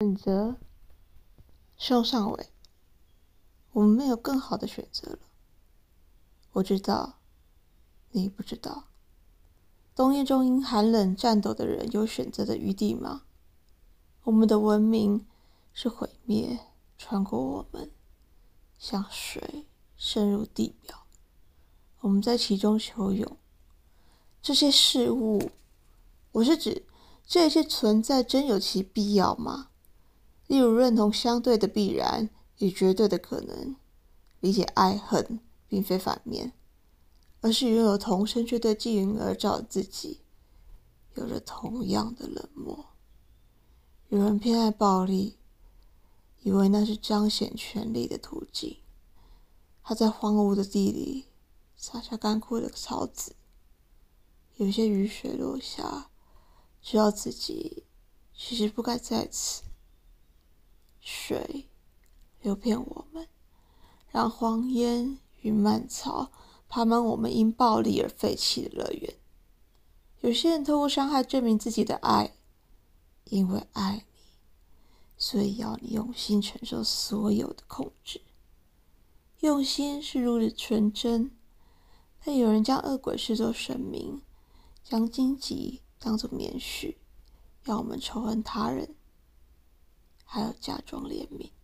选择，宋尚伟，我们没有更好的选择了。我知道，你不知道。冬夜中因寒冷战斗的人有选择的余地吗？我们的文明是毁灭，穿过我们，像水深入地表。我们在其中求泳。这些事物，我是指这些存在真有其必要吗？例如认同相对的必然与绝对的可能，理解爱恨并非反面，而是拥有同生却对纪云而照自己有着同样的冷漠。有人偏爱暴力，以为那是彰显权力的途径。他在荒芜的地里撒下干枯的草籽。有些雨水落下，知道自己其实不该在此。水流遍我们，让荒烟与蔓草爬满我们因暴力而废弃的乐园。有些人透过伤害证明自己的爱，因为爱你，所以要你用心承受所有的控制。用心是如此纯真，但有人将恶鬼视作神明。将荆棘当作棉絮，要我们仇恨他人，还要假装怜悯。